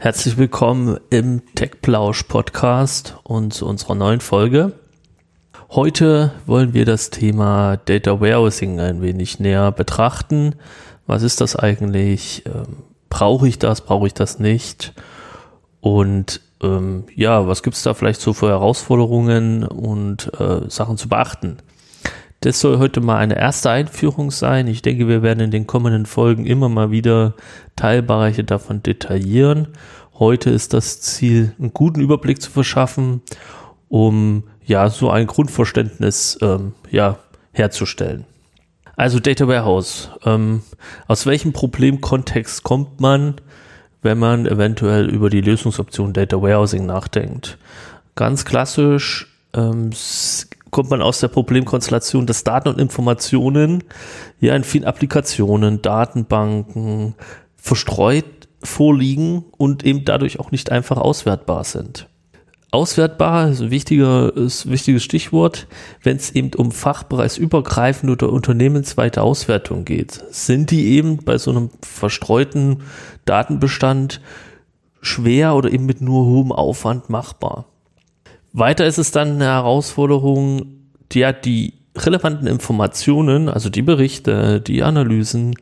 Herzlich willkommen im TechPlausch Podcast und zu unserer neuen Folge. Heute wollen wir das Thema Data Warehousing ein wenig näher betrachten. Was ist das eigentlich? Ähm, brauche ich das? Brauche ich das nicht? Und ähm, ja, was gibt es da vielleicht so für Herausforderungen und äh, Sachen zu beachten? Das soll heute mal eine erste Einführung sein. Ich denke, wir werden in den kommenden Folgen immer mal wieder Teilbereiche davon detaillieren. Heute ist das Ziel, einen guten Überblick zu verschaffen, um ja so ein Grundverständnis ähm, ja, herzustellen. Also Data Warehouse. Ähm, aus welchem Problemkontext kommt man, wenn man eventuell über die Lösungsoption Data Warehousing nachdenkt? Ganz klassisch ähm, kommt man aus der Problemkonstellation, dass Daten und Informationen ja in vielen Applikationen, Datenbanken verstreut vorliegen und eben dadurch auch nicht einfach auswertbar sind. Auswertbar ist ein ein wichtiges Stichwort, wenn es eben um fachbereichsübergreifende oder unternehmensweite Auswertung geht. Sind die eben bei so einem verstreuten Datenbestand schwer oder eben mit nur hohem Aufwand machbar? Weiter ist es dann eine Herausforderung, die, ja, die relevanten Informationen, also die Berichte, die Analysen,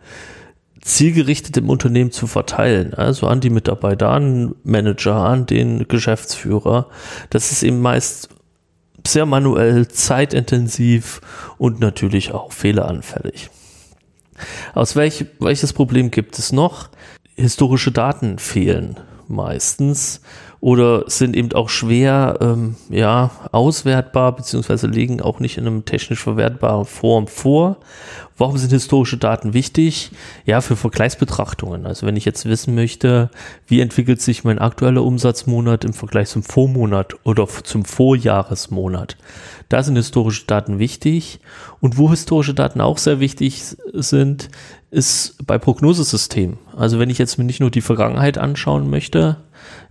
zielgerichtet im Unternehmen zu verteilen, also an die Mitarbeiter, an Manager, an den Geschäftsführer. Das ist eben meist sehr manuell, zeitintensiv und natürlich auch fehleranfällig. Aus welch, welches Problem gibt es noch? Historische Daten fehlen meistens oder sind eben auch schwer ähm, ja, auswertbar, beziehungsweise liegen auch nicht in einem technisch verwertbaren Form vor. Warum sind historische Daten wichtig? Ja, für Vergleichsbetrachtungen. Also wenn ich jetzt wissen möchte, wie entwickelt sich mein aktueller Umsatzmonat im Vergleich zum Vormonat oder zum Vorjahresmonat. Da sind historische Daten wichtig. Und wo historische Daten auch sehr wichtig sind, ist bei Prognosesystemen. Also wenn ich jetzt mir nicht nur die Vergangenheit anschauen möchte,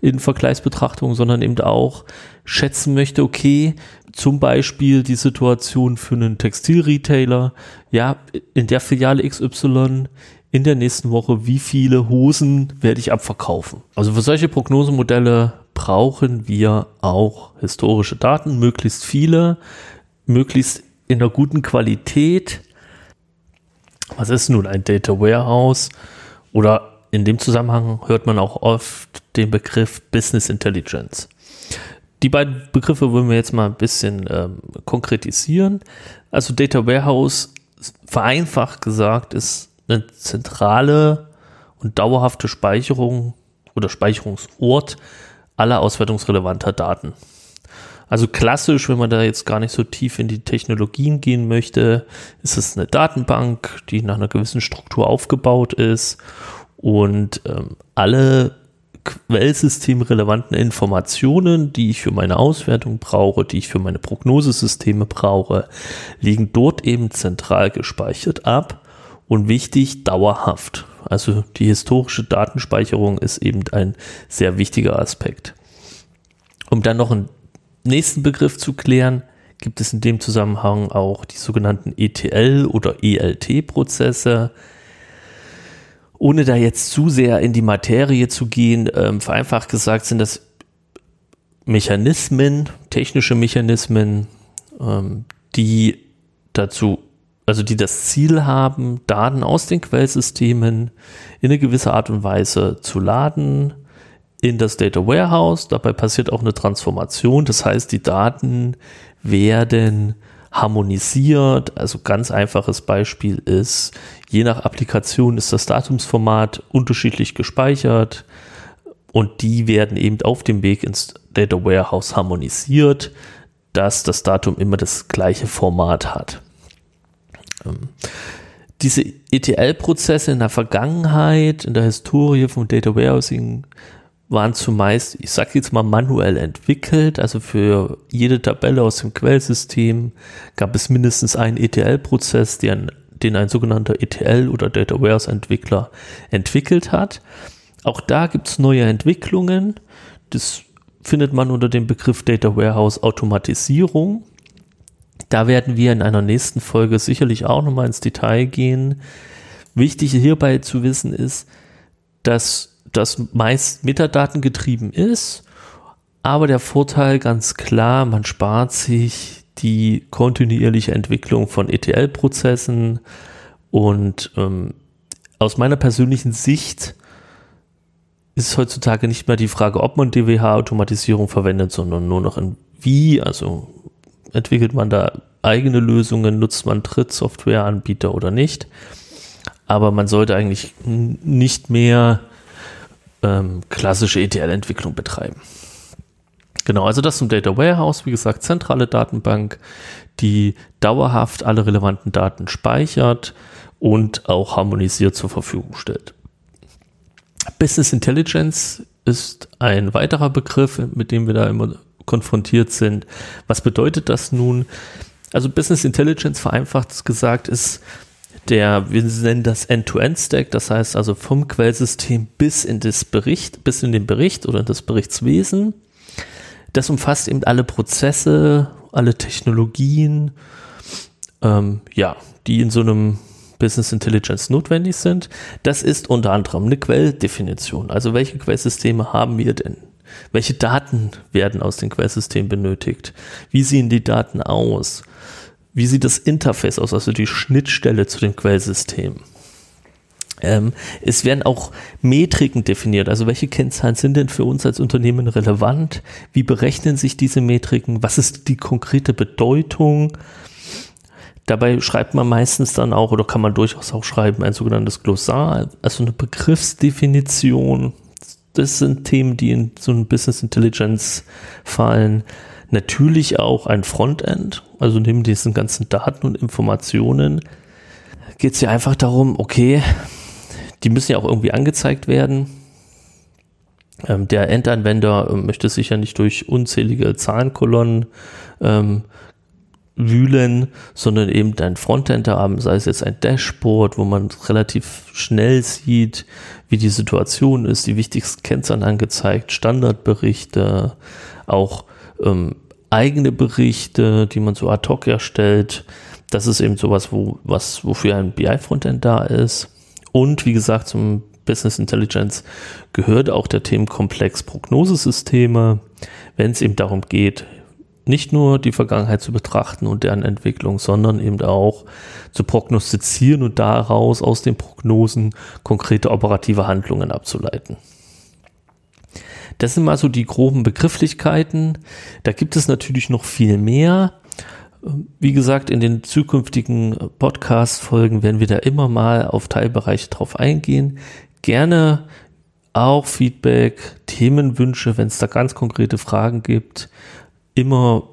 in Vergleichsbetrachtung, sondern eben auch schätzen möchte, okay, zum Beispiel die Situation für einen Textilretailer, ja, in der Filiale XY in der nächsten Woche, wie viele Hosen werde ich abverkaufen? Also für solche Prognosemodelle brauchen wir auch historische Daten, möglichst viele, möglichst in einer guten Qualität. Was ist nun ein Data Warehouse? Oder in dem Zusammenhang hört man auch oft den Begriff Business Intelligence. Die beiden Begriffe wollen wir jetzt mal ein bisschen ähm, konkretisieren. Also Data Warehouse, vereinfacht gesagt, ist eine zentrale und dauerhafte Speicherung oder Speicherungsort aller auswertungsrelevanter Daten. Also klassisch, wenn man da jetzt gar nicht so tief in die Technologien gehen möchte, ist es eine Datenbank, die nach einer gewissen Struktur aufgebaut ist und ähm, alle quellsystemrelevanten Informationen, die ich für meine Auswertung brauche, die ich für meine Prognosesysteme brauche, liegen dort eben zentral gespeichert ab und wichtig dauerhaft. Also die historische Datenspeicherung ist eben ein sehr wichtiger Aspekt. Um dann noch einen nächsten Begriff zu klären, gibt es in dem Zusammenhang auch die sogenannten ETL oder ELT-Prozesse ohne da jetzt zu sehr in die Materie zu gehen, ähm, vereinfacht gesagt sind das Mechanismen, technische Mechanismen, ähm, die dazu, also die das Ziel haben, Daten aus den Quellsystemen in eine gewisse Art und Weise zu laden in das Data Warehouse. Dabei passiert auch eine Transformation. Das heißt, die Daten werden harmonisiert. Also ganz einfaches Beispiel ist, je nach Applikation ist das Datumsformat unterschiedlich gespeichert und die werden eben auf dem Weg ins Data Warehouse harmonisiert, dass das Datum immer das gleiche Format hat. Ähm, diese ETL-Prozesse in der Vergangenheit, in der Historie vom Data Warehousing waren zumeist, ich sage jetzt mal, manuell entwickelt. Also für jede Tabelle aus dem Quellsystem gab es mindestens einen ETL-Prozess, den, den ein sogenannter ETL oder Data Warehouse Entwickler entwickelt hat. Auch da gibt es neue Entwicklungen. Das findet man unter dem Begriff Data Warehouse Automatisierung. Da werden wir in einer nächsten Folge sicherlich auch nochmal ins Detail gehen. Wichtig hierbei zu wissen ist, dass das meist metadatengetrieben ist, aber der Vorteil ganz klar, man spart sich die kontinuierliche Entwicklung von ETL-Prozessen und ähm, aus meiner persönlichen Sicht ist heutzutage nicht mehr die Frage, ob man DWH-Automatisierung verwendet, sondern nur noch in wie, also entwickelt man da eigene Lösungen, nutzt man Drittsoftwareanbieter oder nicht. Aber man sollte eigentlich nicht mehr ähm, klassische ETL-Entwicklung betreiben. Genau, also das zum Data Warehouse, wie gesagt, zentrale Datenbank, die dauerhaft alle relevanten Daten speichert und auch harmonisiert zur Verfügung stellt. Business Intelligence ist ein weiterer Begriff, mit dem wir da immer konfrontiert sind. Was bedeutet das nun? Also Business Intelligence vereinfacht gesagt ist der, wir nennen das End-to-End-Stack, das heißt also vom Quellsystem bis in das Bericht, bis in den Bericht oder in das Berichtswesen. Das umfasst eben alle Prozesse, alle Technologien, ähm, ja, die in so einem Business Intelligence notwendig sind. Das ist unter anderem eine Quelldefinition. Also welche Quellsysteme haben wir denn? Welche Daten werden aus den Quellsystemen benötigt? Wie sehen die Daten aus? Wie sieht das Interface aus, also die Schnittstelle zu dem Quellsystem? Ähm, es werden auch Metriken definiert, also welche Kennzahlen sind denn für uns als Unternehmen relevant? Wie berechnen sich diese Metriken? Was ist die konkrete Bedeutung? Dabei schreibt man meistens dann auch, oder kann man durchaus auch schreiben, ein sogenanntes Glossar, also eine Begriffsdefinition. Das sind Themen, die in so ein Business Intelligence fallen. Natürlich auch ein Frontend, also neben diesen ganzen Daten und Informationen geht es ja einfach darum, okay, die müssen ja auch irgendwie angezeigt werden. Ähm, der Endanwender äh, möchte sich ja nicht durch unzählige Zahlenkolonnen ähm, wühlen, sondern eben ein Frontend haben, sei es jetzt ein Dashboard, wo man relativ schnell sieht, wie die Situation ist, die wichtigsten Kennzahlen angezeigt, Standardberichte, auch ähm, eigene Berichte, die man so ad hoc erstellt. Das ist eben sowas, wo, was, wofür ein BI-Frontend da ist. Und wie gesagt, zum Business Intelligence gehört auch der Themenkomplex Prognosesysteme, wenn es eben darum geht, nicht nur die Vergangenheit zu betrachten und deren Entwicklung, sondern eben auch zu prognostizieren und daraus aus den Prognosen konkrete operative Handlungen abzuleiten. Das sind mal so die groben Begrifflichkeiten. Da gibt es natürlich noch viel mehr. Wie gesagt, in den zukünftigen Podcast-Folgen werden wir da immer mal auf Teilbereiche drauf eingehen. Gerne auch Feedback, Themenwünsche, wenn es da ganz konkrete Fragen gibt immer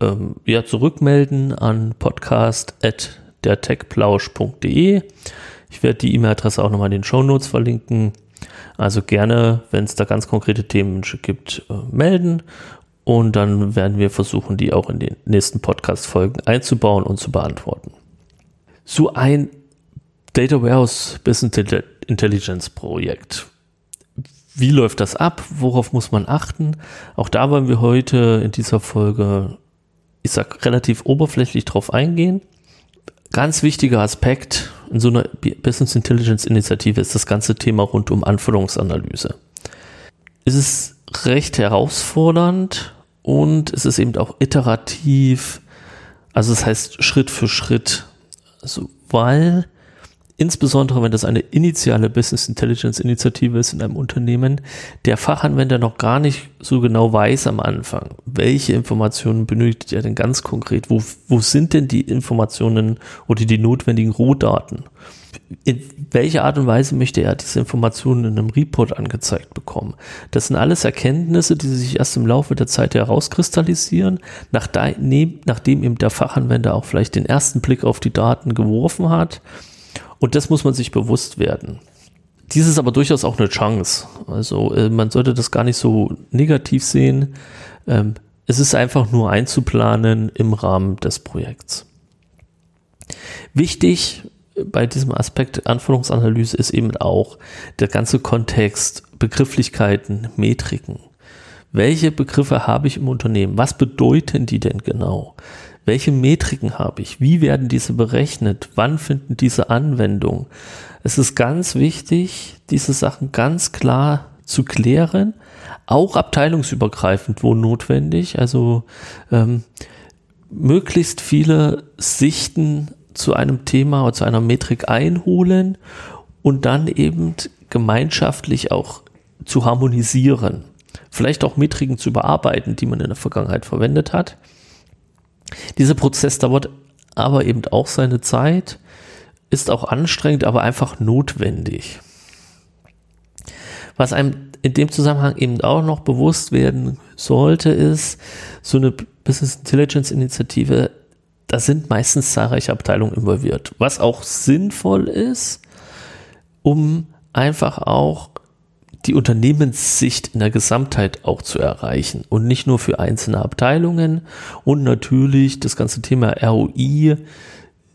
ähm, ja, zurückmelden an podcast.dertechplausch.de. Ich werde die E-Mail-Adresse auch nochmal in den Show Notes verlinken. Also gerne, wenn es da ganz konkrete Themenwünsche gibt, äh, melden. Und dann werden wir versuchen, die auch in den nächsten Podcast-Folgen einzubauen und zu beantworten. So ein Data Warehouse Business Intelligence Projekt wie läuft das ab? Worauf muss man achten? Auch da wollen wir heute in dieser Folge, ich sag, relativ oberflächlich drauf eingehen. Ganz wichtiger Aspekt in so einer Business Intelligence Initiative ist das ganze Thema rund um Anforderungsanalyse. Es ist recht herausfordernd und es ist eben auch iterativ, also das heißt Schritt für Schritt, also weil insbesondere wenn das eine initiale Business Intelligence Initiative ist in einem Unternehmen, der Fachanwender noch gar nicht so genau weiß am Anfang, welche Informationen benötigt er denn ganz konkret, wo, wo sind denn die Informationen oder die notwendigen Rohdaten? In welcher Art und Weise möchte er diese Informationen in einem Report angezeigt bekommen? Das sind alles Erkenntnisse, die sich erst im Laufe der Zeit herauskristallisieren, nachdem eben der Fachanwender auch vielleicht den ersten Blick auf die Daten geworfen hat und das muss man sich bewusst werden. Dies ist aber durchaus auch eine Chance. Also äh, man sollte das gar nicht so negativ sehen. Ähm, es ist einfach nur einzuplanen im Rahmen des Projekts. Wichtig bei diesem Aspekt Anforderungsanalyse ist eben auch der ganze Kontext, Begrifflichkeiten, Metriken. Welche Begriffe habe ich im Unternehmen? Was bedeuten die denn genau? Welche Metriken habe ich? Wie werden diese berechnet? Wann finden diese Anwendung? Es ist ganz wichtig, diese Sachen ganz klar zu klären, auch abteilungsübergreifend, wo notwendig. Also ähm, möglichst viele Sichten zu einem Thema oder zu einer Metrik einholen und dann eben gemeinschaftlich auch zu harmonisieren. Vielleicht auch Metriken zu überarbeiten, die man in der Vergangenheit verwendet hat. Dieser Prozess dauert aber eben auch seine Zeit, ist auch anstrengend, aber einfach notwendig. Was einem in dem Zusammenhang eben auch noch bewusst werden sollte, ist, so eine Business Intelligence Initiative, da sind meistens zahlreiche Abteilungen involviert, was auch sinnvoll ist, um einfach auch die Unternehmenssicht in der Gesamtheit auch zu erreichen und nicht nur für einzelne Abteilungen. Und natürlich das ganze Thema ROI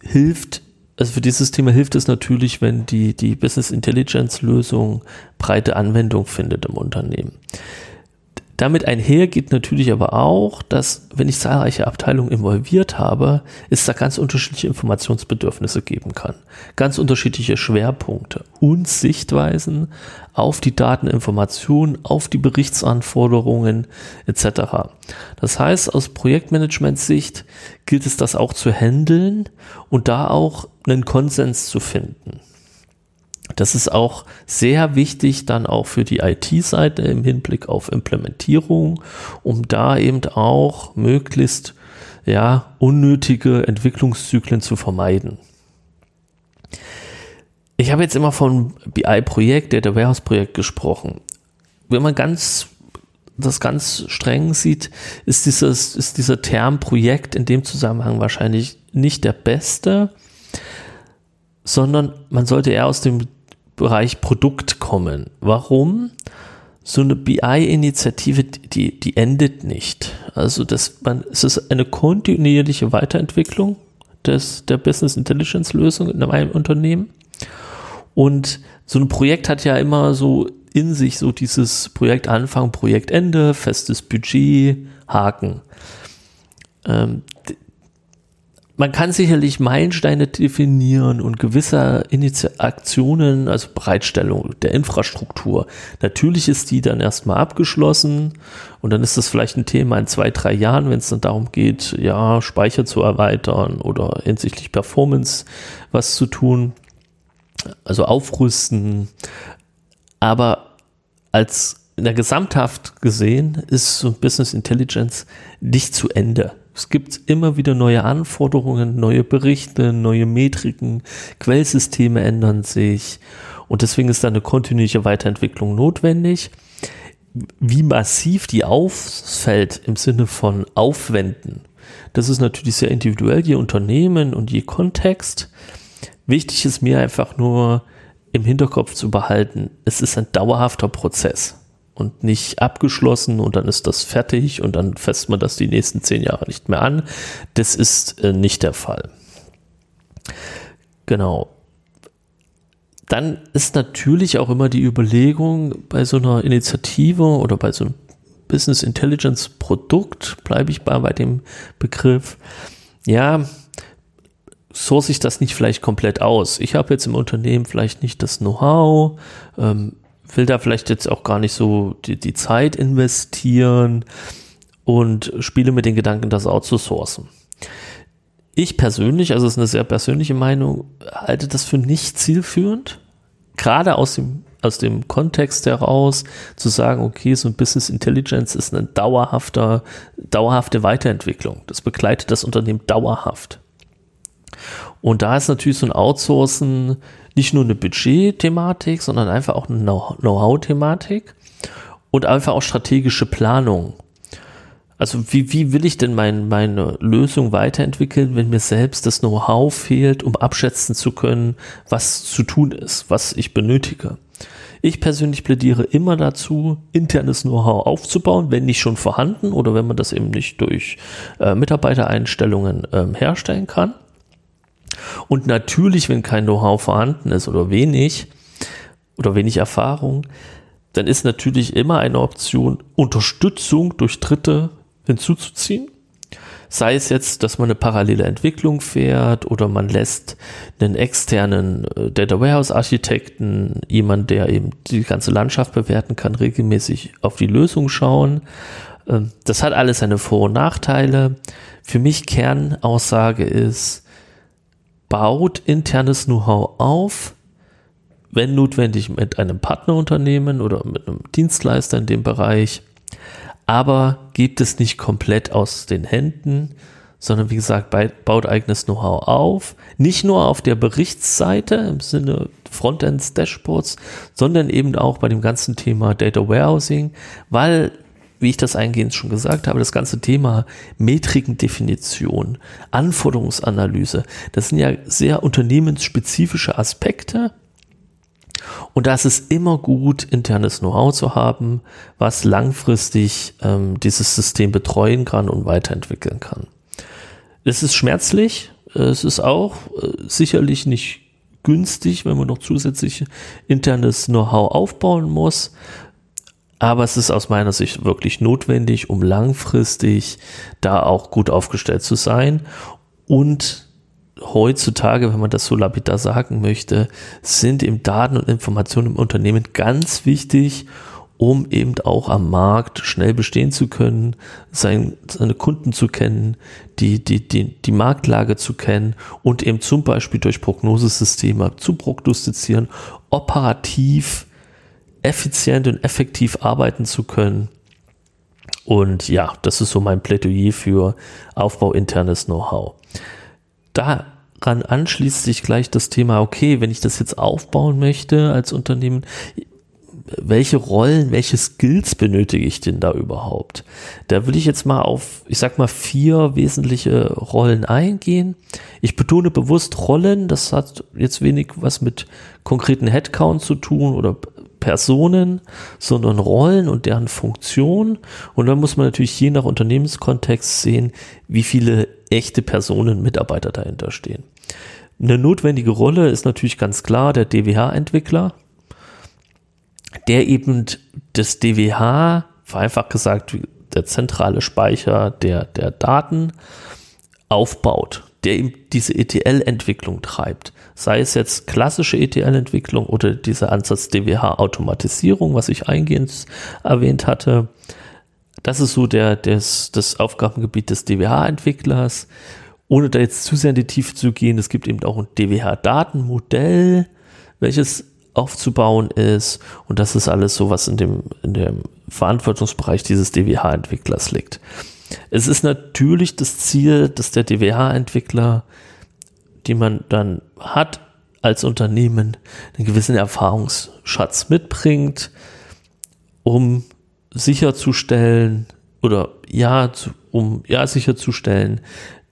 hilft, also für dieses Thema hilft es natürlich, wenn die, die Business Intelligence Lösung breite Anwendung findet im Unternehmen. Damit einher geht natürlich aber auch, dass wenn ich zahlreiche Abteilungen involviert habe, es da ganz unterschiedliche Informationsbedürfnisse geben kann. Ganz unterschiedliche Schwerpunkte und Sichtweisen auf die Dateninformationen, auf die Berichtsanforderungen etc. Das heißt, aus Projektmanagement-Sicht gilt es das auch zu handeln und da auch einen Konsens zu finden. Das ist auch sehr wichtig dann auch für die IT-Seite im Hinblick auf Implementierung, um da eben auch möglichst ja, unnötige Entwicklungszyklen zu vermeiden. Ich habe jetzt immer von BI-Projekt, Data Warehouse-Projekt gesprochen. Wenn man ganz das ganz streng sieht, ist, dieses, ist dieser Term Projekt in dem Zusammenhang wahrscheinlich nicht der beste, sondern man sollte eher aus dem Bereich Produkt kommen. Warum? So eine BI-Initiative, die, die endet nicht. Also das, man, es ist eine kontinuierliche Weiterentwicklung des, der Business Intelligence Lösung in einem Unternehmen. Und so ein Projekt hat ja immer so in sich so dieses Projektanfang, Projektende, festes Budget, Haken. Ähm, man kann sicherlich Meilensteine definieren und gewisse Aktionen, also Bereitstellung der Infrastruktur. Natürlich ist die dann erstmal abgeschlossen und dann ist das vielleicht ein Thema in zwei, drei Jahren, wenn es dann darum geht, ja, Speicher zu erweitern oder hinsichtlich Performance was zu tun, also aufrüsten. Aber als in der Gesamthaft gesehen ist so Business Intelligence nicht zu Ende es gibt immer wieder neue Anforderungen, neue Berichte, neue Metriken, Quellsysteme ändern sich und deswegen ist da eine kontinuierliche Weiterentwicklung notwendig. Wie massiv die ausfällt im Sinne von Aufwenden, das ist natürlich sehr individuell, je Unternehmen und je Kontext. Wichtig ist mir einfach nur im Hinterkopf zu behalten, es ist ein dauerhafter Prozess und nicht abgeschlossen und dann ist das fertig und dann fässt man das die nächsten zehn Jahre nicht mehr an. Das ist äh, nicht der Fall. Genau. Dann ist natürlich auch immer die Überlegung bei so einer Initiative oder bei so einem Business Intelligence Produkt, bleibe ich bei, bei dem Begriff, ja, source ich das nicht vielleicht komplett aus. Ich habe jetzt im Unternehmen vielleicht nicht das Know-how, ähm, will da vielleicht jetzt auch gar nicht so die, die Zeit investieren und spiele mit den Gedanken, das outzusourcen. Ich persönlich, also es ist eine sehr persönliche Meinung, halte das für nicht zielführend. Gerade aus dem, aus dem Kontext heraus zu sagen, okay, so ein Business Intelligence ist eine dauerhafte, dauerhafte Weiterentwicklung. Das begleitet das Unternehmen dauerhaft. Und da ist natürlich so ein Outsourcen nicht nur eine Budget-Thematik, sondern einfach auch eine Know-how-Thematik und einfach auch strategische Planung. Also wie, wie will ich denn mein, meine Lösung weiterentwickeln, wenn mir selbst das Know-how fehlt, um abschätzen zu können, was zu tun ist, was ich benötige. Ich persönlich plädiere immer dazu, internes Know-how aufzubauen, wenn nicht schon vorhanden oder wenn man das eben nicht durch äh, Mitarbeitereinstellungen ähm, herstellen kann. Und natürlich, wenn kein Know-how vorhanden ist oder wenig oder wenig Erfahrung, dann ist natürlich immer eine Option, Unterstützung durch Dritte hinzuzuziehen. Sei es jetzt, dass man eine parallele Entwicklung fährt oder man lässt einen externen äh, Data Warehouse Architekten, jemand, der eben die ganze Landschaft bewerten kann, regelmäßig auf die Lösung schauen. Ähm, das hat alles seine Vor- und Nachteile. Für mich Kernaussage ist, baut internes Know-how auf, wenn notwendig mit einem Partnerunternehmen oder mit einem Dienstleister in dem Bereich aber gibt es nicht komplett aus den Händen, sondern wie gesagt, baut eigenes Know-how auf. Nicht nur auf der Berichtsseite im Sinne Frontends, Dashboards, sondern eben auch bei dem ganzen Thema Data Warehousing, weil, wie ich das eingehend schon gesagt habe, das ganze Thema Metrikendefinition, Anforderungsanalyse, das sind ja sehr unternehmensspezifische Aspekte, und da ist es immer gut, internes Know-how zu haben, was langfristig ähm, dieses System betreuen kann und weiterentwickeln kann. Es ist schmerzlich, es ist auch äh, sicherlich nicht günstig, wenn man noch zusätzlich internes Know-how aufbauen muss. Aber es ist aus meiner Sicht wirklich notwendig, um langfristig da auch gut aufgestellt zu sein. Und heutzutage, wenn man das so lapidar sagen möchte, sind eben Daten und Informationen im Unternehmen ganz wichtig, um eben auch am Markt schnell bestehen zu können, sein, seine Kunden zu kennen, die, die, die, die Marktlage zu kennen und eben zum Beispiel durch Prognosesysteme zu prognostizieren, operativ effizient und effektiv arbeiten zu können. Und ja, das ist so mein Plädoyer für Aufbau internes Know-how daran anschließt sich gleich das Thema, okay, wenn ich das jetzt aufbauen möchte als Unternehmen, welche Rollen, welche Skills benötige ich denn da überhaupt? Da will ich jetzt mal auf, ich sag mal, vier wesentliche Rollen eingehen. Ich betone bewusst Rollen, das hat jetzt wenig was mit konkreten Headcount zu tun oder Personen, sondern Rollen und deren Funktion. Und dann muss man natürlich je nach Unternehmenskontext sehen, wie viele echte Personen, Mitarbeiter dahinter stehen. Eine notwendige Rolle ist natürlich ganz klar der DWH-Entwickler, der eben das DWH, vereinfacht gesagt, der zentrale Speicher der, der Daten aufbaut, der eben diese ETL-Entwicklung treibt. Sei es jetzt klassische ETL-Entwicklung oder dieser Ansatz DWH-Automatisierung, was ich eingehend erwähnt hatte. Das ist so der, des, das Aufgabengebiet des DWH-Entwicklers. Ohne da jetzt zu sehr in die Tiefe zu gehen, es gibt eben auch ein DWH-Datenmodell, welches aufzubauen ist. Und das ist alles so, was in dem, in dem Verantwortungsbereich dieses DWH-Entwicklers liegt. Es ist natürlich das Ziel, dass der DWH-Entwickler, die man dann hat als Unternehmen, einen gewissen Erfahrungsschatz mitbringt, um sicherzustellen oder ja, um ja sicherzustellen,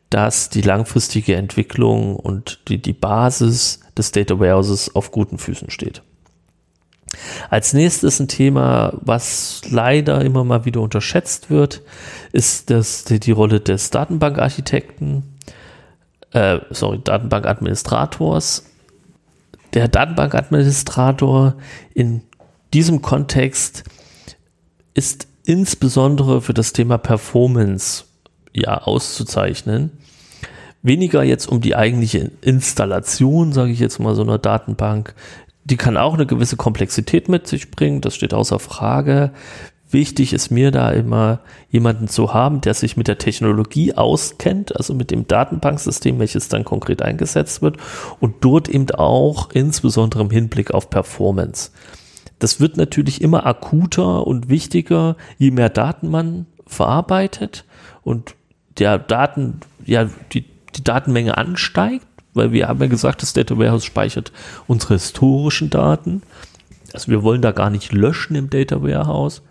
dass die langfristige Entwicklung und die, die Basis des Data Warehouses auf guten Füßen steht. Als nächstes ein Thema, was leider immer mal wieder unterschätzt wird, ist das, die, die Rolle des Datenbankarchitekten, äh, sorry, Datenbankadministrators. Der Datenbankadministrator in diesem Kontext ist insbesondere für das Thema Performance ja auszuzeichnen. Weniger jetzt um die eigentliche Installation, sage ich jetzt mal, so einer Datenbank. Die kann auch eine gewisse Komplexität mit sich bringen, das steht außer Frage. Wichtig ist mir da immer jemanden zu haben, der sich mit der Technologie auskennt, also mit dem Datenbanksystem, welches dann konkret eingesetzt wird und dort eben auch insbesondere im Hinblick auf Performance. Das wird natürlich immer akuter und wichtiger, je mehr Daten man verarbeitet und der Daten, ja, die, die Datenmenge ansteigt, weil wir haben ja gesagt, das Data Warehouse speichert unsere historischen Daten. Also wir wollen da gar nicht löschen im Data Warehouse.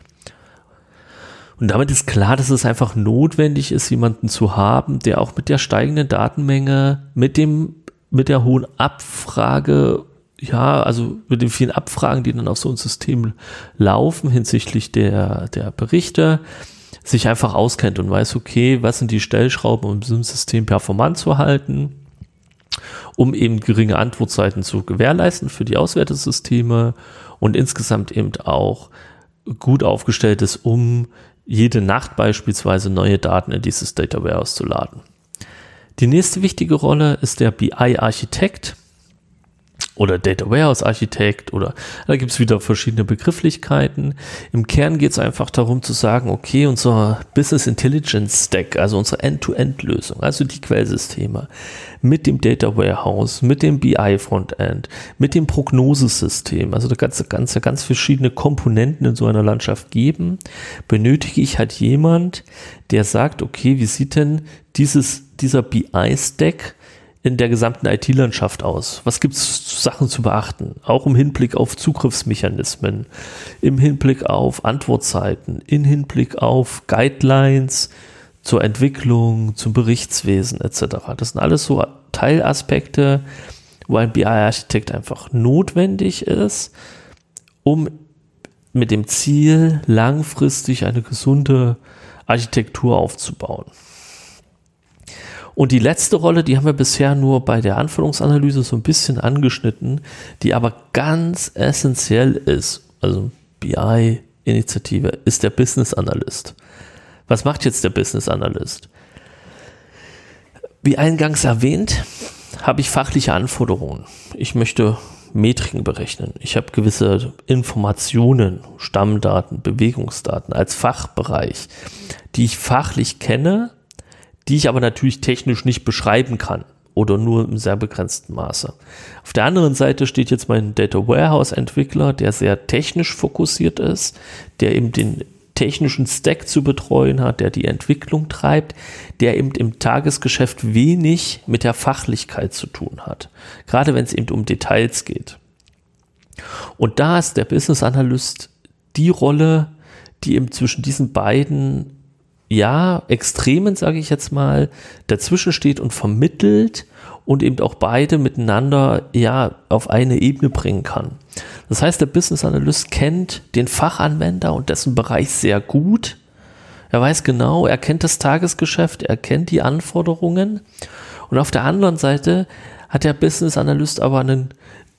Und damit ist klar, dass es einfach notwendig ist, jemanden zu haben, der auch mit der steigenden Datenmenge, mit dem, mit der hohen Abfrage ja, also mit den vielen Abfragen, die dann auf so ein System laufen hinsichtlich der, der Berichte, sich einfach auskennt und weiß, okay, was sind die Stellschrauben, um so ein System performant zu halten, um eben geringe Antwortzeiten zu gewährleisten für die Auswertesysteme und insgesamt eben auch gut aufgestellt ist, um jede Nacht beispielsweise neue Daten in dieses Data Warehouse zu laden. Die nächste wichtige Rolle ist der BI-Architekt oder Data Warehouse Architekt oder da gibt es wieder verschiedene Begrifflichkeiten. Im Kern geht es einfach darum zu sagen, okay, unser Business Intelligence Stack, also unsere End-to-End-Lösung, also die Quellsysteme mit dem Data Warehouse, mit dem BI Frontend, mit dem Prognosesystem, also da ganze, ganze, ganz verschiedene Komponenten in so einer Landschaft geben, benötige ich halt jemand, der sagt, okay, wie sieht denn dieses, dieser BI-Stack in der gesamten IT-Landschaft aus? Was gibt es Sachen zu beachten? Auch im Hinblick auf Zugriffsmechanismen, im Hinblick auf Antwortzeiten, im Hinblick auf Guidelines zur Entwicklung, zum Berichtswesen etc. Das sind alles so Teilaspekte, wo ein BI-Architekt einfach notwendig ist, um mit dem Ziel, langfristig eine gesunde Architektur aufzubauen. Und die letzte Rolle, die haben wir bisher nur bei der Anforderungsanalyse so ein bisschen angeschnitten, die aber ganz essentiell ist, also BI-Initiative, ist der Business Analyst. Was macht jetzt der Business Analyst? Wie eingangs erwähnt, habe ich fachliche Anforderungen. Ich möchte Metriken berechnen. Ich habe gewisse Informationen, Stammdaten, Bewegungsdaten als Fachbereich, die ich fachlich kenne, die ich aber natürlich technisch nicht beschreiben kann oder nur im sehr begrenzten Maße. Auf der anderen Seite steht jetzt mein Data Warehouse Entwickler, der sehr technisch fokussiert ist, der eben den technischen Stack zu betreuen hat, der die Entwicklung treibt, der eben im Tagesgeschäft wenig mit der Fachlichkeit zu tun hat. Gerade wenn es eben um Details geht. Und da ist der Business Analyst die Rolle, die eben zwischen diesen beiden ja, Extremen, sage ich jetzt mal, dazwischen steht und vermittelt und eben auch beide miteinander ja auf eine Ebene bringen kann. Das heißt, der Business Analyst kennt den Fachanwender und dessen Bereich sehr gut. Er weiß genau, er kennt das Tagesgeschäft, er kennt die Anforderungen. Und auf der anderen Seite hat der Business Analyst aber ein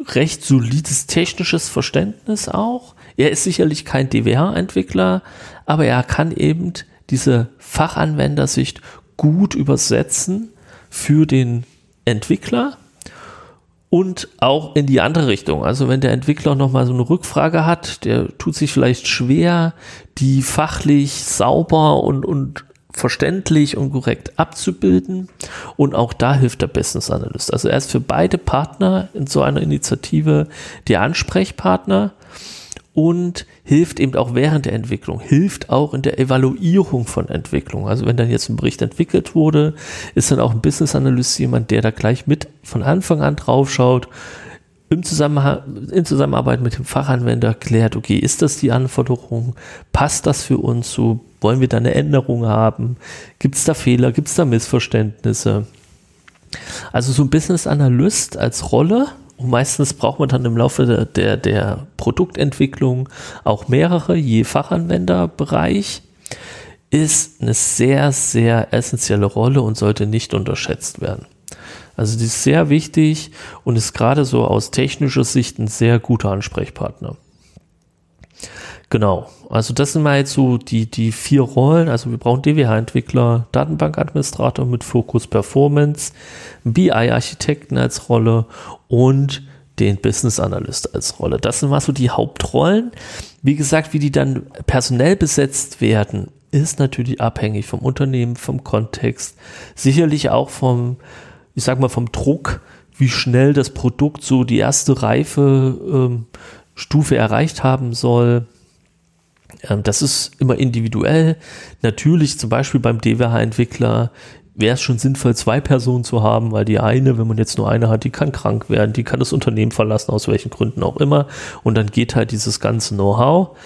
recht solides technisches Verständnis auch. Er ist sicherlich kein DWH-Entwickler, aber er kann eben diese Fachanwendersicht gut übersetzen für den Entwickler und auch in die andere Richtung. Also wenn der Entwickler nochmal so eine Rückfrage hat, der tut sich vielleicht schwer, die fachlich sauber und, und verständlich und korrekt abzubilden. Und auch da hilft der Business Analyst. Also er ist für beide Partner in so einer Initiative der Ansprechpartner und hilft eben auch während der Entwicklung, hilft auch in der Evaluierung von Entwicklung. Also wenn dann jetzt ein Bericht entwickelt wurde, ist dann auch ein Business Analyst jemand, der da gleich mit von Anfang an draufschaut, im Zusammenhang, in Zusammenarbeit mit dem Fachanwender klärt, okay, ist das die Anforderung? Passt das für uns so? Wollen wir da eine Änderung haben? Gibt es da Fehler? Gibt es da Missverständnisse? Also so ein Business Analyst als Rolle und meistens braucht man dann im Laufe der, der, der Produktentwicklung auch mehrere, je Fachanwenderbereich, ist eine sehr, sehr essentielle Rolle und sollte nicht unterschätzt werden. Also die ist sehr wichtig und ist gerade so aus technischer Sicht ein sehr guter Ansprechpartner. Genau, also das sind mal jetzt so die, die vier Rollen. Also wir brauchen DWH-Entwickler, Datenbankadministrator mit Fokus Performance, BI-Architekten als Rolle und den Business Analyst als Rolle. Das sind mal so die Hauptrollen. Wie gesagt, wie die dann personell besetzt werden, ist natürlich abhängig vom Unternehmen, vom Kontext, sicherlich auch vom, ich sag mal, vom Druck, wie schnell das Produkt so die erste Reife ähm, Stufe erreicht haben soll das ist immer individuell. Natürlich zum Beispiel beim DWH-Entwickler wäre es schon sinnvoll, zwei Personen zu haben, weil die eine, wenn man jetzt nur eine hat, die kann krank werden, die kann das Unternehmen verlassen, aus welchen Gründen auch immer. Und dann geht halt dieses ganze Know-how.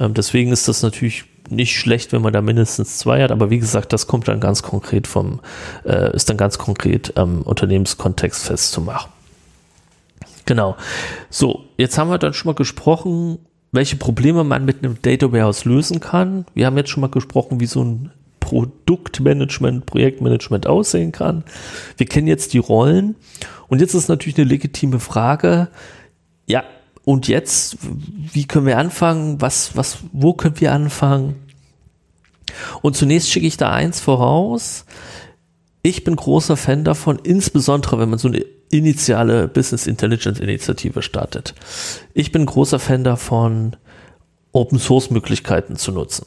Ähm, deswegen ist das natürlich nicht schlecht, wenn man da mindestens zwei hat, aber wie gesagt, das kommt dann ganz konkret vom, äh, ist dann ganz konkret ähm, Unternehmenskontext festzumachen. Genau. So, jetzt haben wir dann schon mal gesprochen, welche Probleme man mit einem Data Warehouse lösen kann. Wir haben jetzt schon mal gesprochen, wie so ein Produktmanagement, Projektmanagement aussehen kann. Wir kennen jetzt die Rollen. Und jetzt ist natürlich eine legitime Frage. Ja, und jetzt, wie können wir anfangen? Was, was, wo können wir anfangen? Und zunächst schicke ich da eins voraus. Ich bin großer Fan davon, insbesondere wenn man so eine initiale Business Intelligence Initiative startet. Ich bin großer Fan davon, Open Source Möglichkeiten zu nutzen.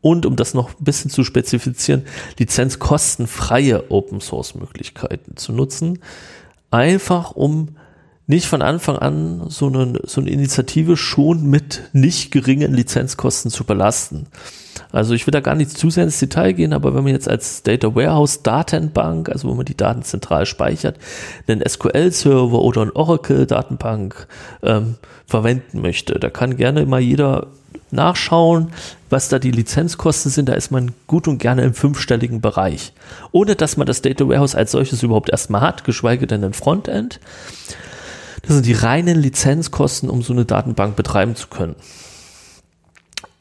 Und um das noch ein bisschen zu spezifizieren, lizenzkostenfreie Open Source Möglichkeiten zu nutzen. Einfach um nicht von Anfang an so eine, so eine Initiative schon mit nicht geringen Lizenzkosten zu belasten. Also ich will da gar nicht zu sehr ins Detail gehen, aber wenn man jetzt als Data Warehouse Datenbank, also wo man die Daten zentral speichert, einen SQL-Server oder eine Oracle-Datenbank ähm, verwenden möchte, da kann gerne immer jeder nachschauen, was da die Lizenzkosten sind. Da ist man gut und gerne im fünfstelligen Bereich. Ohne dass man das Data Warehouse als solches überhaupt erstmal hat, geschweige denn ein Frontend. Das sind die reinen Lizenzkosten, um so eine Datenbank betreiben zu können.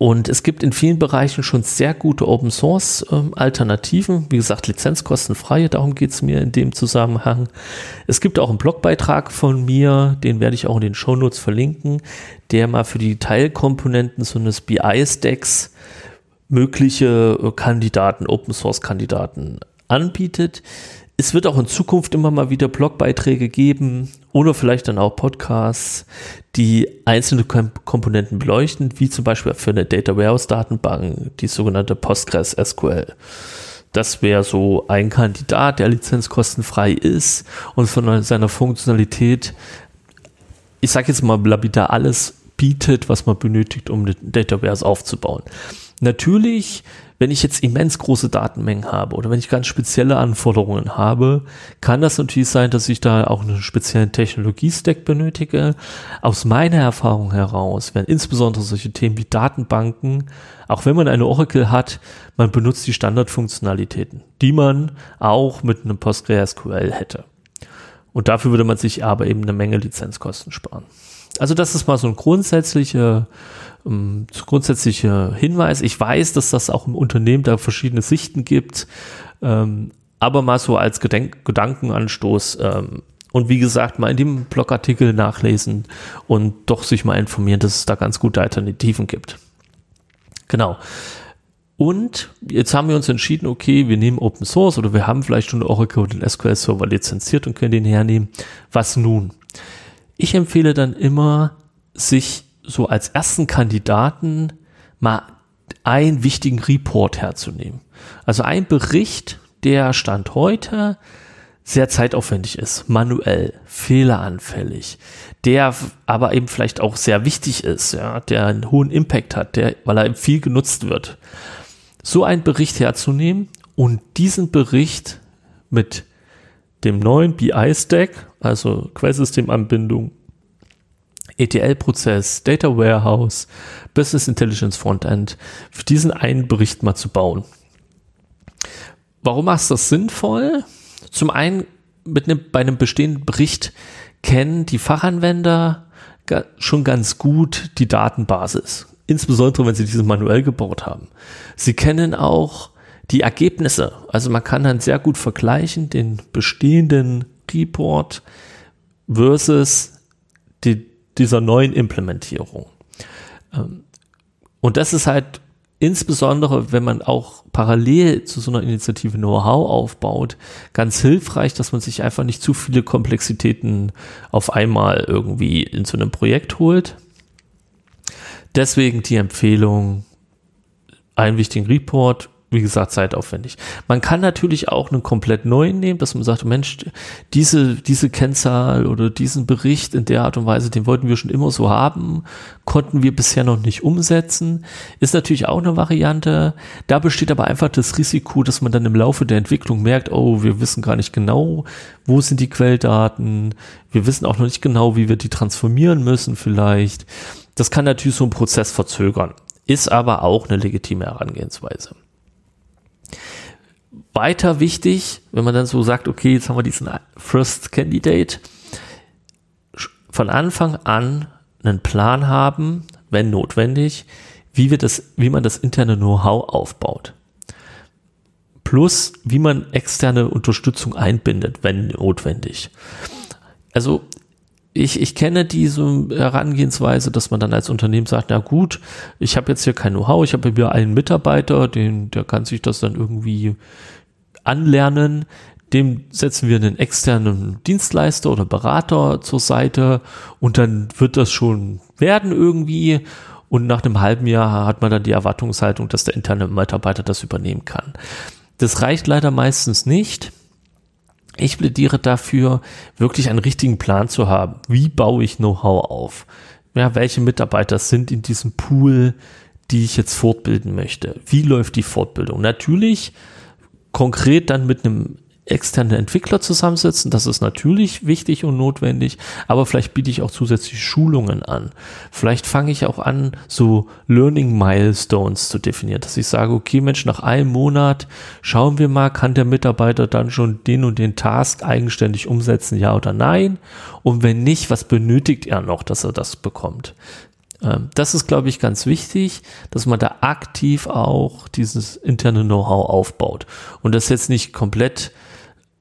Und es gibt in vielen Bereichen schon sehr gute Open Source ähm, Alternativen. Wie gesagt, lizenzkostenfreie, darum geht es mir in dem Zusammenhang. Es gibt auch einen Blogbeitrag von mir, den werde ich auch in den Shownotes verlinken, der mal für die Teilkomponenten so eines BI-Stacks mögliche äh, Kandidaten, Open Source Kandidaten anbietet. Es wird auch in Zukunft immer mal wieder Blogbeiträge geben oder vielleicht dann auch Podcasts, die einzelne Komponenten beleuchten, wie zum Beispiel für eine Data Warehouse Datenbank, die sogenannte Postgres SQL. Das wäre so ein Kandidat, der lizenzkostenfrei ist und von seiner Funktionalität, ich sage jetzt mal lapidar, alles bietet, was man benötigt, um eine Data Warehouse aufzubauen. Natürlich wenn ich jetzt immens große Datenmengen habe oder wenn ich ganz spezielle Anforderungen habe, kann das natürlich sein, dass ich da auch einen speziellen Technologie-Stack benötige. Aus meiner Erfahrung heraus werden insbesondere solche Themen wie Datenbanken, auch wenn man eine Oracle hat, man benutzt die Standardfunktionalitäten, die man auch mit einem PostgreSQL hätte. Und dafür würde man sich aber eben eine Menge Lizenzkosten sparen. Also das ist mal so ein grundsätzlicher ähm, grundsätzlicher Hinweis. Ich weiß, dass das auch im Unternehmen da verschiedene Sichten gibt, ähm, aber mal so als Gedenk Gedankenanstoß. Ähm, und wie gesagt, mal in dem Blogartikel nachlesen und doch sich mal informieren, dass es da ganz gute Alternativen gibt. Genau. Und jetzt haben wir uns entschieden, okay, wir nehmen Open Source oder wir haben vielleicht schon Oracle oder den SQL Server lizenziert und können den hernehmen. Was nun? Ich empfehle dann immer, sich so als ersten Kandidaten mal einen wichtigen Report herzunehmen. Also ein Bericht, der Stand heute sehr zeitaufwendig ist, manuell, fehleranfällig, der aber eben vielleicht auch sehr wichtig ist, ja, der einen hohen Impact hat, der, weil er viel genutzt wird. So einen Bericht herzunehmen und diesen Bericht mit dem neuen BI-Stack, also Quellsystemanbindung ETL-Prozess, Data Warehouse, Business Intelligence Frontend, für diesen einen Bericht mal zu bauen. Warum ist das sinnvoll? Zum einen mit einem, bei einem bestehenden Bericht kennen die Fachanwender schon ganz gut die Datenbasis, insbesondere wenn sie diese manuell gebaut haben. Sie kennen auch die Ergebnisse, also man kann dann sehr gut vergleichen den bestehenden Report versus die, dieser neuen Implementierung. Ähm, und das ist halt insbesondere, wenn man auch parallel zu so einer Initiative Know-how aufbaut, ganz hilfreich, dass man sich einfach nicht zu viele Komplexitäten auf einmal irgendwie in so einem Projekt holt. Deswegen die Empfehlung, einen wichtigen Report wie gesagt, zeitaufwendig. Man kann natürlich auch einen komplett neuen nehmen, dass man sagt, Mensch, diese, diese Kennzahl oder diesen Bericht in der Art und Weise, den wollten wir schon immer so haben, konnten wir bisher noch nicht umsetzen. Ist natürlich auch eine Variante. Da besteht aber einfach das Risiko, dass man dann im Laufe der Entwicklung merkt, oh, wir wissen gar nicht genau, wo sind die Quelldaten. Wir wissen auch noch nicht genau, wie wir die transformieren müssen vielleicht. Das kann natürlich so einen Prozess verzögern. Ist aber auch eine legitime Herangehensweise. Weiter wichtig, wenn man dann so sagt, okay, jetzt haben wir diesen First Candidate, von Anfang an einen Plan haben, wenn notwendig, wie wir das, wie man das interne Know-how aufbaut. Plus, wie man externe Unterstützung einbindet, wenn notwendig. Also, ich, ich kenne diese Herangehensweise, dass man dann als Unternehmen sagt, na gut, ich habe jetzt hier kein Know-how, ich habe hier einen Mitarbeiter, den, der kann sich das dann irgendwie anlernen, dem setzen wir einen externen Dienstleister oder Berater zur Seite und dann wird das schon werden irgendwie und nach einem halben Jahr hat man dann die Erwartungshaltung, dass der interne Mitarbeiter das übernehmen kann. Das reicht leider meistens nicht. Ich plädiere dafür, wirklich einen richtigen Plan zu haben. Wie baue ich Know-how auf? Ja, welche Mitarbeiter sind in diesem Pool, die ich jetzt fortbilden möchte? Wie läuft die Fortbildung? Natürlich konkret dann mit einem externe Entwickler zusammensetzen. Das ist natürlich wichtig und notwendig, aber vielleicht biete ich auch zusätzlich Schulungen an. Vielleicht fange ich auch an, so Learning Milestones zu definieren, dass ich sage, okay, Mensch, nach einem Monat schauen wir mal, kann der Mitarbeiter dann schon den und den Task eigenständig umsetzen, ja oder nein? Und wenn nicht, was benötigt er noch, dass er das bekommt? Ähm, das ist, glaube ich, ganz wichtig, dass man da aktiv auch dieses interne Know-how aufbaut und das jetzt nicht komplett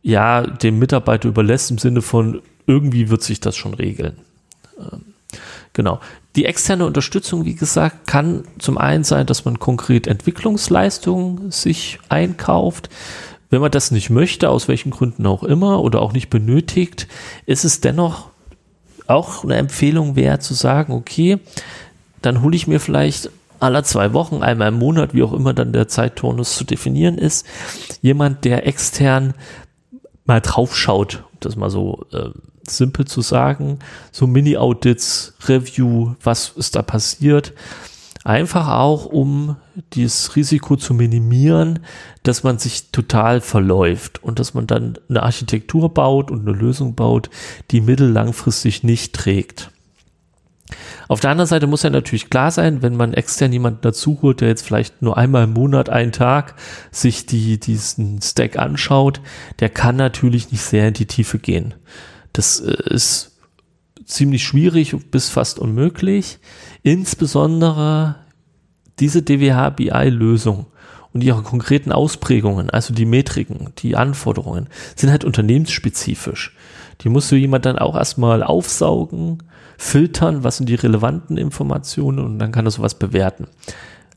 ja, dem Mitarbeiter überlässt im Sinne von, irgendwie wird sich das schon regeln. Ähm, genau. Die externe Unterstützung, wie gesagt, kann zum einen sein, dass man konkret Entwicklungsleistungen sich einkauft. Wenn man das nicht möchte, aus welchen Gründen auch immer oder auch nicht benötigt, ist es dennoch auch eine Empfehlung wert zu sagen, okay, dann hole ich mir vielleicht aller zwei Wochen, einmal im Monat, wie auch immer dann der Zeitturnus zu definieren ist, jemand, der extern mal draufschaut, um das mal so äh, simpel zu sagen, so Mini-Audits, Review, was ist da passiert. Einfach auch, um dieses Risiko zu minimieren, dass man sich total verläuft und dass man dann eine Architektur baut und eine Lösung baut, die mittellangfristig nicht trägt. Auf der anderen Seite muss ja natürlich klar sein, wenn man extern jemanden dazu holt, der jetzt vielleicht nur einmal im Monat, einen Tag sich die, diesen Stack anschaut, der kann natürlich nicht sehr in die Tiefe gehen. Das äh, ist ziemlich schwierig bis fast unmöglich. Insbesondere diese DWH-BI-Lösung und ihre konkreten Ausprägungen, also die Metriken, die Anforderungen, sind halt unternehmensspezifisch. Die muss so jemand dann auch erstmal aufsaugen, filtern, was sind die relevanten Informationen und dann kann er sowas bewerten.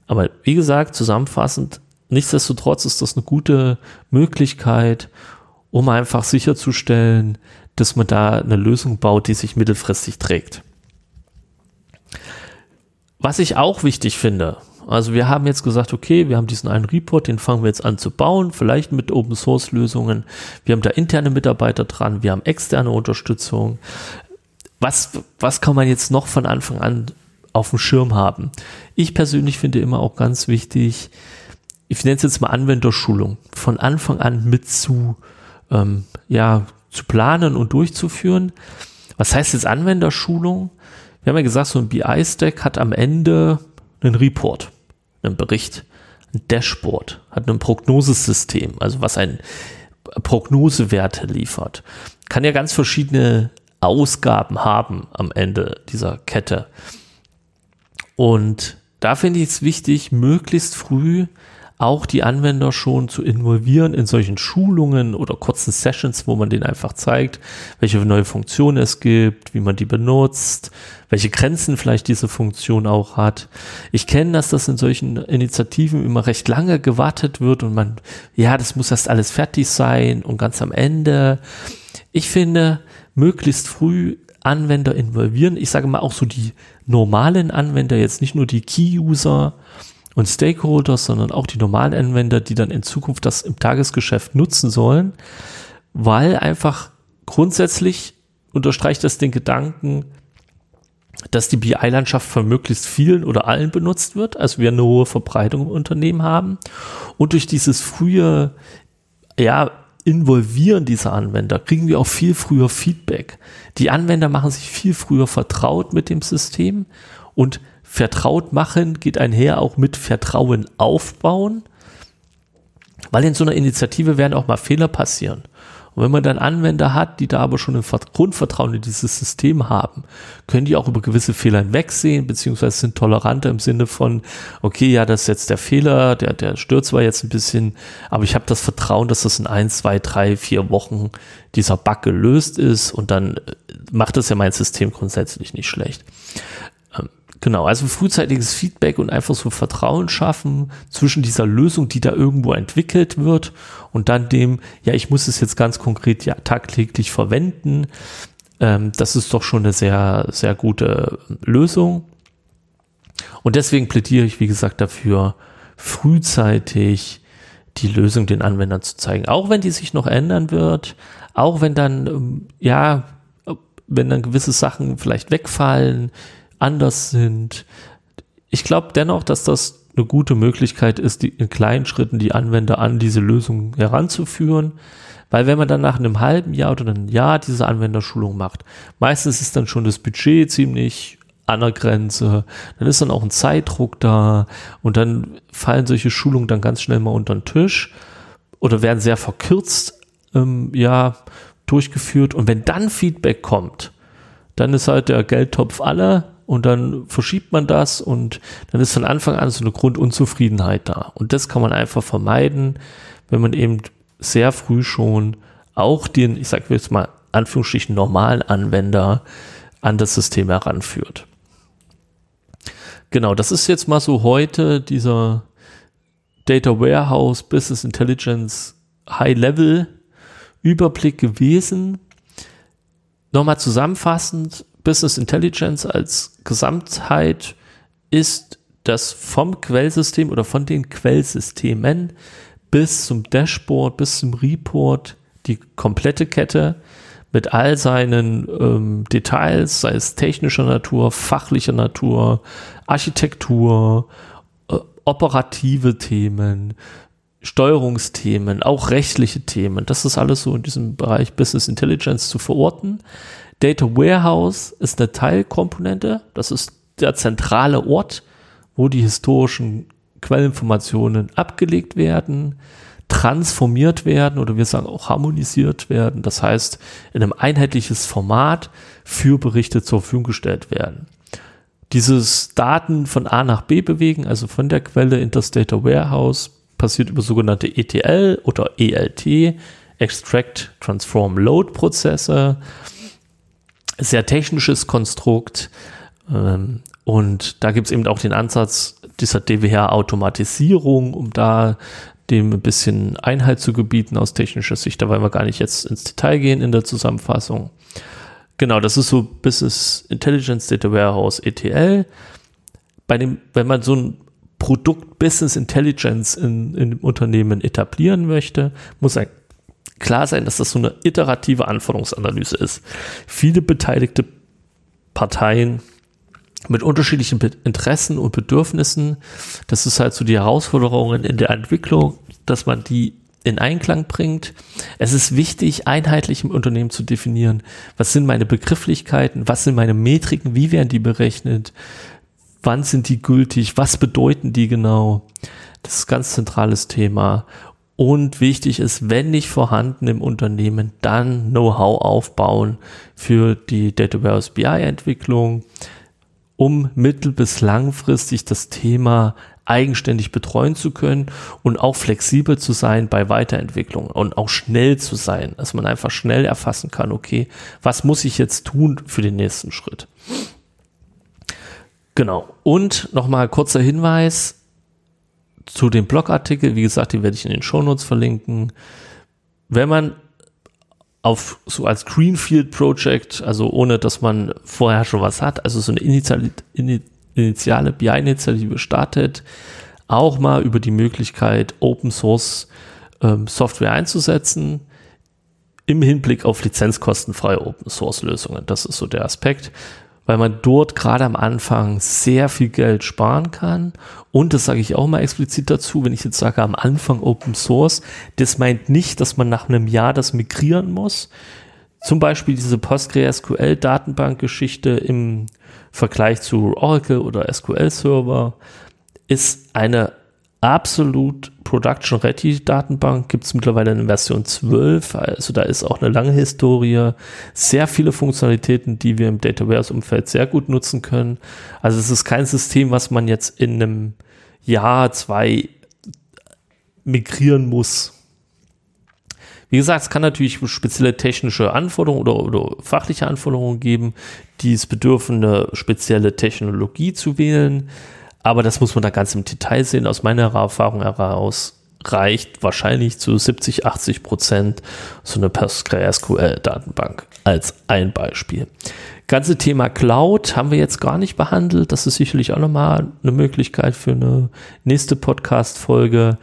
Aber wie gesagt, zusammenfassend, nichtsdestotrotz ist das eine gute Möglichkeit, um einfach sicherzustellen, dass man da eine Lösung baut, die sich mittelfristig trägt. Was ich auch wichtig finde, also wir haben jetzt gesagt, okay, wir haben diesen einen Report, den fangen wir jetzt an zu bauen, vielleicht mit Open Source Lösungen. Wir haben da interne Mitarbeiter dran, wir haben externe Unterstützung was, was kann man jetzt noch von Anfang an auf dem Schirm haben? Ich persönlich finde immer auch ganz wichtig, ich nenne es jetzt mal Anwenderschulung, von Anfang an mit zu, ähm, ja, zu planen und durchzuführen. Was heißt jetzt Anwenderschulung? Wir haben ja gesagt, so ein BI-Stack hat am Ende einen Report, einen Bericht, ein Dashboard, hat ein Prognosesystem, also was ein Prognosewerte liefert. Kann ja ganz verschiedene Ausgaben haben am Ende dieser Kette. Und da finde ich es wichtig, möglichst früh auch die Anwender schon zu involvieren in solchen Schulungen oder kurzen Sessions, wo man denen einfach zeigt, welche neue Funktionen es gibt, wie man die benutzt, welche Grenzen vielleicht diese Funktion auch hat. Ich kenne, dass das in solchen Initiativen immer recht lange gewartet wird und man, ja, das muss erst alles fertig sein und ganz am Ende. Ich finde, möglichst früh Anwender involvieren. Ich sage mal auch so die normalen Anwender, jetzt nicht nur die Key-User und Stakeholders, sondern auch die normalen Anwender, die dann in Zukunft das im Tagesgeschäft nutzen sollen, weil einfach grundsätzlich unterstreicht das den Gedanken, dass die BI-Landschaft von möglichst vielen oder allen benutzt wird, also wir eine hohe Verbreitung im Unternehmen haben und durch dieses frühe ja, Involvieren dieser Anwender kriegen wir auch viel früher Feedback. Die Anwender machen sich viel früher vertraut mit dem System und vertraut machen geht einher auch mit Vertrauen aufbauen, weil in so einer Initiative werden auch mal Fehler passieren. Und wenn man dann Anwender hat, die da aber schon ein Grundvertrauen in dieses System haben, können die auch über gewisse Fehler hinwegsehen, beziehungsweise sind toleranter im Sinne von, okay, ja, das ist jetzt der Fehler, der, der stört zwar jetzt ein bisschen, aber ich habe das Vertrauen, dass das in ein, zwei, drei, vier Wochen dieser Bug gelöst ist und dann macht das ja mein System grundsätzlich nicht schlecht. Genau, also frühzeitiges Feedback und einfach so Vertrauen schaffen zwischen dieser Lösung, die da irgendwo entwickelt wird und dann dem, ja, ich muss es jetzt ganz konkret ja tagtäglich verwenden. Ähm, das ist doch schon eine sehr, sehr gute Lösung. Und deswegen plädiere ich, wie gesagt, dafür, frühzeitig die Lösung den Anwendern zu zeigen. Auch wenn die sich noch ändern wird, auch wenn dann, ähm, ja, wenn dann gewisse Sachen vielleicht wegfallen, anders sind. Ich glaube dennoch, dass das eine gute Möglichkeit ist, die, in kleinen Schritten die Anwender an diese Lösung heranzuführen. Weil wenn man dann nach einem halben Jahr oder einem Jahr diese Anwenderschulung macht, meistens ist dann schon das Budget ziemlich an der Grenze, dann ist dann auch ein Zeitdruck da und dann fallen solche Schulungen dann ganz schnell mal unter den Tisch oder werden sehr verkürzt, ähm, ja, durchgeführt und wenn dann Feedback kommt, dann ist halt der Geldtopf alle und dann verschiebt man das und dann ist von Anfang an so eine Grundunzufriedenheit da und das kann man einfach vermeiden, wenn man eben sehr früh schon auch den, ich sage jetzt mal, Anführungsstrichen normalen Anwender an das System heranführt. Genau, das ist jetzt mal so heute dieser Data Warehouse Business Intelligence High Level Überblick gewesen. Nochmal zusammenfassend, Business Intelligence als Gesamtheit ist das vom Quellsystem oder von den Quellsystemen bis zum Dashboard, bis zum Report die komplette Kette mit all seinen ähm, Details, sei es technischer Natur, fachlicher Natur, Architektur, äh, operative Themen, Steuerungsthemen, auch rechtliche Themen. Das ist alles so in diesem Bereich Business Intelligence zu verorten. Data Warehouse ist eine Teilkomponente. Das ist der zentrale Ort, wo die historischen Quellinformationen abgelegt werden transformiert werden oder wir sagen auch harmonisiert werden. Das heißt, in einem einheitliches Format für Berichte zur Verfügung gestellt werden. Dieses Daten von A nach B bewegen, also von der Quelle in das Data Warehouse, passiert über sogenannte ETL oder ELT, Extract, Transform, Load Prozesse. Sehr technisches Konstrukt. Ähm, und da gibt es eben auch den Ansatz dieser DWH-Automatisierung, um da dem ein bisschen Einhalt zu gebieten aus technischer Sicht. Da wollen wir gar nicht jetzt ins Detail gehen in der Zusammenfassung. Genau, das ist so Business Intelligence Data Warehouse ETL. Bei dem, wenn man so ein Produkt Business Intelligence in, in dem Unternehmen etablieren möchte, muss ein klar sein, dass das so eine iterative Anforderungsanalyse ist. Viele beteiligte Parteien mit unterschiedlichen Interessen und Bedürfnissen. Das ist halt so die Herausforderungen in der Entwicklung, dass man die in Einklang bringt. Es ist wichtig, einheitlich im Unternehmen zu definieren, was sind meine Begrifflichkeiten, was sind meine Metriken, wie werden die berechnet, wann sind die gültig, was bedeuten die genau. Das ist ein ganz zentrales Thema. Und wichtig ist, wenn nicht vorhanden im Unternehmen, dann Know-how aufbauen für die Data Warehouse BI Entwicklung um mittel- bis langfristig das Thema eigenständig betreuen zu können und auch flexibel zu sein bei Weiterentwicklung und auch schnell zu sein, dass man einfach schnell erfassen kann, okay, was muss ich jetzt tun für den nächsten Schritt? Genau. Und nochmal kurzer Hinweis zu dem Blogartikel. Wie gesagt, den werde ich in den Shownotes verlinken. Wenn man auf so als Greenfield Project, also ohne dass man vorher schon was hat, also so eine initiale, initiale BI-Initiative startet, auch mal über die Möglichkeit, Open Source ähm, Software einzusetzen, im Hinblick auf lizenzkostenfreie Open Source Lösungen. Das ist so der Aspekt weil man dort gerade am Anfang sehr viel Geld sparen kann. Und das sage ich auch mal explizit dazu, wenn ich jetzt sage am Anfang Open Source, das meint nicht, dass man nach einem Jahr das migrieren muss. Zum Beispiel diese PostgreSQL-Datenbankgeschichte im Vergleich zu Oracle oder SQL-Server ist eine absolut Production Ready Datenbank gibt es mittlerweile in Version 12, also da ist auch eine lange Historie, sehr viele Funktionalitäten, die wir im Data Warehouse Umfeld sehr gut nutzen können. Also es ist kein System, was man jetzt in einem Jahr, zwei migrieren muss. Wie Wie gesagt, es kann natürlich spezielle technische Anforderungen oder, oder fachliche Anforderungen geben, die es bedürfen, eine spezielle Technologie zu wählen. Aber das muss man da ganz im Detail sehen. Aus meiner Erfahrung heraus reicht wahrscheinlich zu 70, 80 Prozent so eine PostgreSQL-Datenbank als ein Beispiel. Ganze Thema Cloud haben wir jetzt gar nicht behandelt. Das ist sicherlich auch nochmal eine Möglichkeit für eine nächste Podcast-Folge.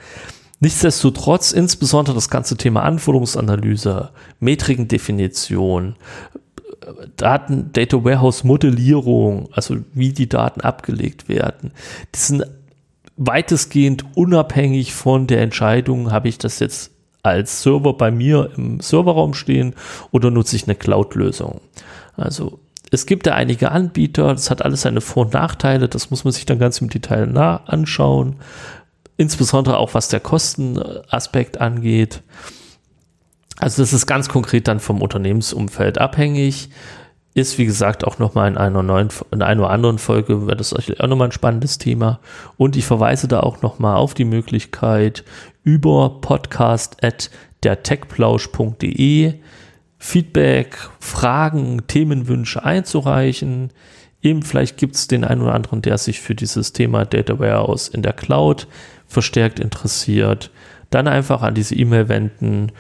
Nichtsdestotrotz, insbesondere das ganze Thema Anforderungsanalyse, Metrikendefinition, Daten, Data Warehouse Modellierung, also wie die Daten abgelegt werden, die sind weitestgehend unabhängig von der Entscheidung, habe ich das jetzt als Server bei mir im Serverraum stehen oder nutze ich eine Cloud-Lösung. Also es gibt da einige Anbieter, das hat alles seine Vor- und Nachteile, das muss man sich dann ganz im Detail nah anschauen, insbesondere auch was der Kostenaspekt angeht. Also das ist ganz konkret dann vom Unternehmensumfeld abhängig. Ist, wie gesagt, auch nochmal in einer neuen, in einer anderen Folge, wäre das auch nochmal ein spannendes Thema. Und ich verweise da auch nochmal auf die Möglichkeit, über podcast at dertechplausch.de Feedback, Fragen, Themenwünsche einzureichen. Eben vielleicht gibt es den einen oder anderen, der sich für dieses Thema Data Warehouse in der Cloud verstärkt interessiert. Dann einfach an diese E-Mail wenden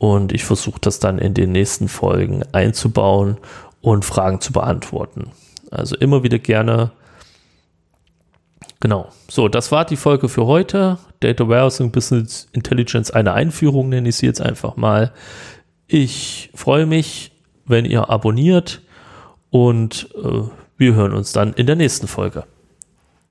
und ich versuche das dann in den nächsten Folgen einzubauen und Fragen zu beantworten. Also immer wieder gerne. Genau. So, das war die Folge für heute. Data Warehousing Business Intelligence, eine Einführung nenne ich sie jetzt einfach mal. Ich freue mich, wenn ihr abonniert und äh, wir hören uns dann in der nächsten Folge.